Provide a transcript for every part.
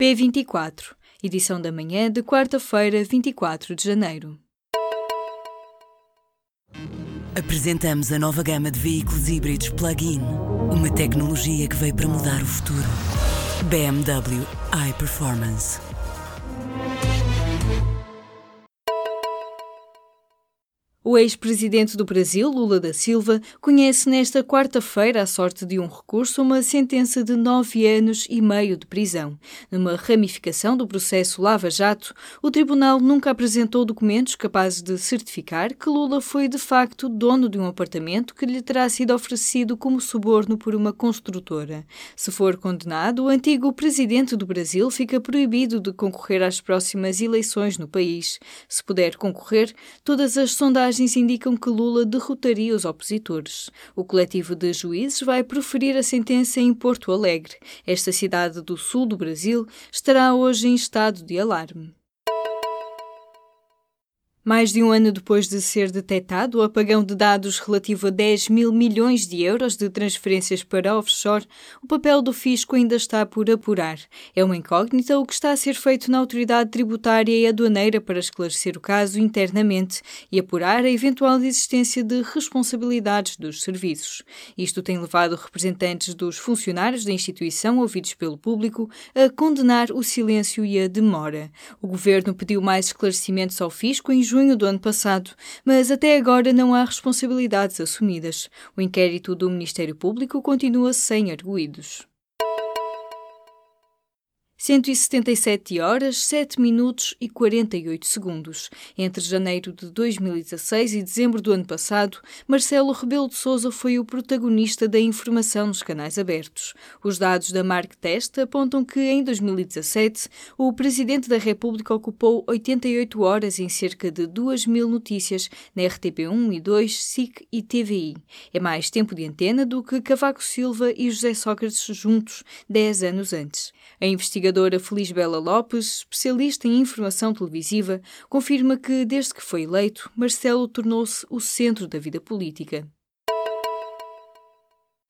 P24, edição da manhã de quarta-feira, 24 de janeiro. Apresentamos a nova gama de veículos híbridos plug-in. Uma tecnologia que veio para mudar o futuro. BMW iPerformance. O ex-presidente do Brasil, Lula da Silva, conhece nesta quarta-feira a sorte de um recurso uma sentença de nove anos e meio de prisão. Numa ramificação do processo Lava Jato, o tribunal nunca apresentou documentos capazes de certificar que Lula foi de facto dono de um apartamento que lhe terá sido oferecido como suborno por uma construtora. Se for condenado, o antigo presidente do Brasil fica proibido de concorrer às próximas eleições no país. Se puder concorrer, todas as sondagens sondagens indicam que Lula derrotaria os opositores. O coletivo de juízes vai proferir a sentença em Porto Alegre. Esta cidade do sul do Brasil estará hoje em estado de alarme. Mais de um ano depois de ser detectado o apagão de dados relativo a 10 mil milhões de euros de transferências para offshore, o papel do fisco ainda está por apurar. É uma incógnita o que está a ser feito na autoridade tributária e aduaneira para esclarecer o caso internamente e apurar a eventual existência de responsabilidades dos serviços. Isto tem levado representantes dos funcionários da instituição ouvidos pelo público a condenar o silêncio e a demora. O governo pediu mais esclarecimentos ao fisco em junho do ano passado, mas até agora não há responsabilidades assumidas. O inquérito do Ministério Público continua sem arguídos. 177 horas, 7 minutos e 48 segundos. Entre janeiro de 2016 e dezembro do ano passado, Marcelo Rebelo de Sousa foi o protagonista da informação nos canais abertos. Os dados da Mark Test apontam que em 2017 o presidente da República ocupou 88 horas em cerca de 2 mil notícias na RTP1 e 2, SIC e TVI. É mais tempo de antena do que Cavaco Silva e José Sócrates juntos 10 anos antes. A investigadora Feliz Bela Lopes, especialista em informação televisiva, confirma que, desde que foi eleito, Marcelo tornou-se o centro da vida política.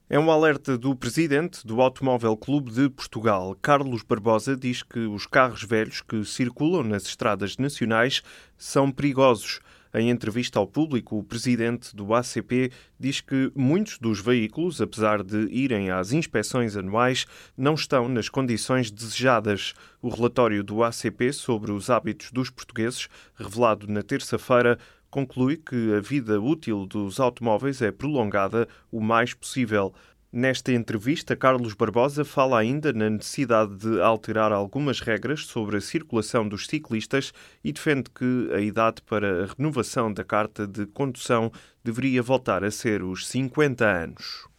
É um alerta do presidente do Automóvel Clube de Portugal. Carlos Barbosa diz que os carros velhos que circulam nas estradas nacionais são perigosos. Em entrevista ao público, o presidente do ACP diz que muitos dos veículos, apesar de irem às inspeções anuais, não estão nas condições desejadas. O relatório do ACP sobre os hábitos dos portugueses, revelado na terça-feira, conclui que a vida útil dos automóveis é prolongada o mais possível. Nesta entrevista, Carlos Barbosa fala ainda na necessidade de alterar algumas regras sobre a circulação dos ciclistas e defende que a idade para a renovação da carta de condução deveria voltar a ser os 50 anos.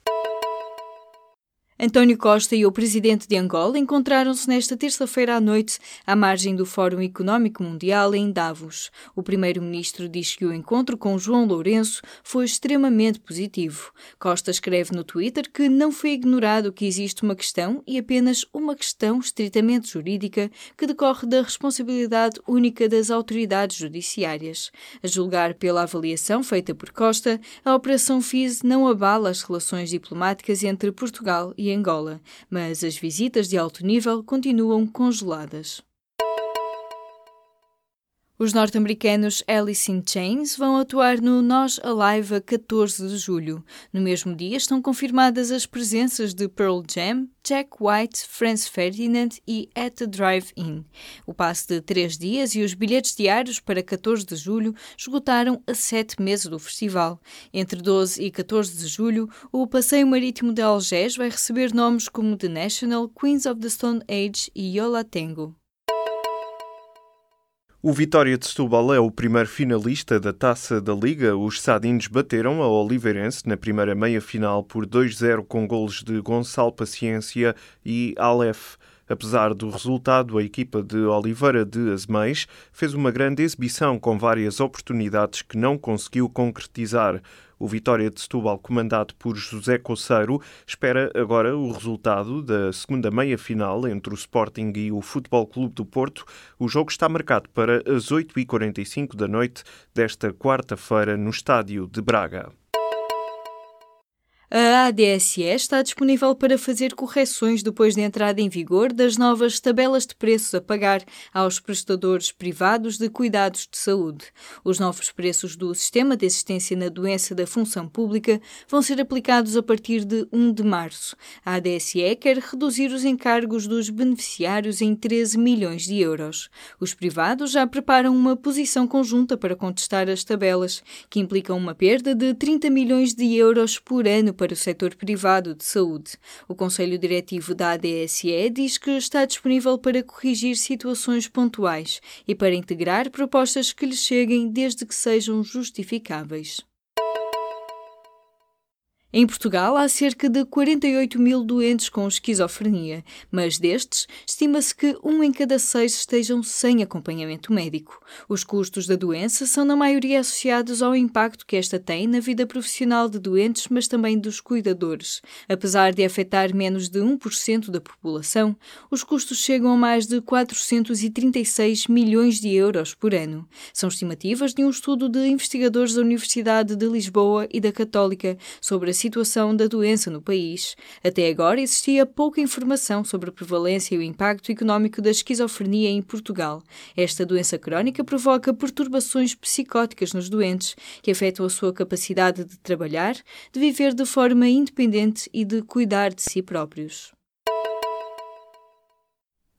António Costa e o presidente de Angola encontraram-se nesta terça-feira à noite à margem do Fórum Económico Mundial em Davos. O primeiro-ministro diz que o encontro com João Lourenço foi extremamente positivo. Costa escreve no Twitter que não foi ignorado que existe uma questão e apenas uma questão estritamente jurídica que decorre da responsabilidade única das autoridades judiciárias. A julgar pela avaliação feita por Costa, a Operação FIS não abala as relações diplomáticas entre Portugal e Angola, mas as visitas de alto nível continuam congeladas. Os norte-americanos Alice in Chains vão atuar no Nós Alive a 14 de julho. No mesmo dia estão confirmadas as presenças de Pearl Jam, Jack White, Franz Ferdinand e At the Drive-In. O passe de três dias e os bilhetes diários para 14 de julho esgotaram a sete meses do festival. Entre 12 e 14 de julho, o Passeio Marítimo de Algés vai receber nomes como The National, Queens of the Stone Age e Yola Tango. O Vitória de Setúbal é o primeiro finalista da Taça da Liga. Os Sadinos bateram a Oliveirense na primeira meia-final por 2-0 com golos de Gonçalo Paciência e Aleph. Apesar do resultado, a equipa de Oliveira de Azeméis fez uma grande exibição com várias oportunidades que não conseguiu concretizar. O Vitória de Setúbal, comandado por José Coceiro, espera agora o resultado da segunda meia-final entre o Sporting e o Futebol Clube do Porto. O jogo está marcado para as 8h45 da noite desta quarta-feira no estádio de Braga. A ADSE está disponível para fazer correções depois da entrada em vigor das novas tabelas de preços a pagar aos prestadores privados de cuidados de saúde. Os novos preços do Sistema de Assistência na Doença da Função Pública vão ser aplicados a partir de 1 de março. A ADSE quer reduzir os encargos dos beneficiários em 13 milhões de euros. Os privados já preparam uma posição conjunta para contestar as tabelas, que implicam uma perda de 30 milhões de euros por ano para o setor privado de saúde. O Conselho Diretivo da ADSE diz que está disponível para corrigir situações pontuais e para integrar propostas que lhe cheguem desde que sejam justificáveis. Em Portugal, há cerca de 48 mil doentes com esquizofrenia, mas destes, estima-se que um em cada seis estejam sem acompanhamento médico. Os custos da doença são, na maioria, associados ao impacto que esta tem na vida profissional de doentes, mas também dos cuidadores. Apesar de afetar menos de 1% da população, os custos chegam a mais de 436 milhões de euros por ano. São estimativas de um estudo de investigadores da Universidade de Lisboa e da Católica sobre a situação da doença no país. Até agora existia pouca informação sobre a prevalência e o impacto económico da esquizofrenia em Portugal. Esta doença crónica provoca perturbações psicóticas nos doentes, que afetam a sua capacidade de trabalhar, de viver de forma independente e de cuidar de si próprios.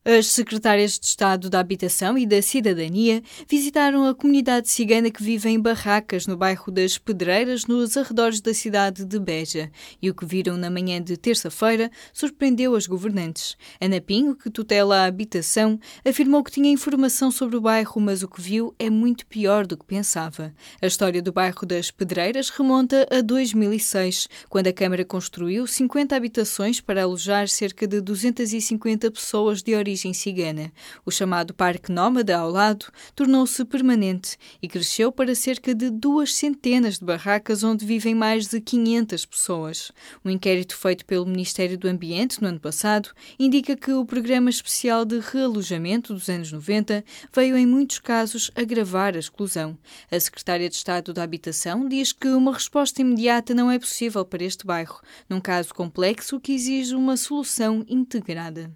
As secretárias de Estado da Habitação e da Cidadania visitaram a comunidade cigana que vive em barracas no bairro das Pedreiras, nos arredores da cidade de Beja. E o que viram na manhã de terça-feira surpreendeu as governantes. Ana Pinho, que tutela a habitação, afirmou que tinha informação sobre o bairro, mas o que viu é muito pior do que pensava. A história do bairro das Pedreiras remonta a 2006, quando a Câmara construiu 50 habitações para alojar cerca de 250 pessoas de origem origem cigana. O chamado Parque Nómada ao lado tornou-se permanente e cresceu para cerca de duas centenas de barracas onde vivem mais de 500 pessoas. Um inquérito feito pelo Ministério do Ambiente no ano passado indica que o programa especial de realojamento dos anos 90 veio em muitos casos agravar a exclusão. A secretária de Estado da Habitação diz que uma resposta imediata não é possível para este bairro, num caso complexo que exige uma solução integrada.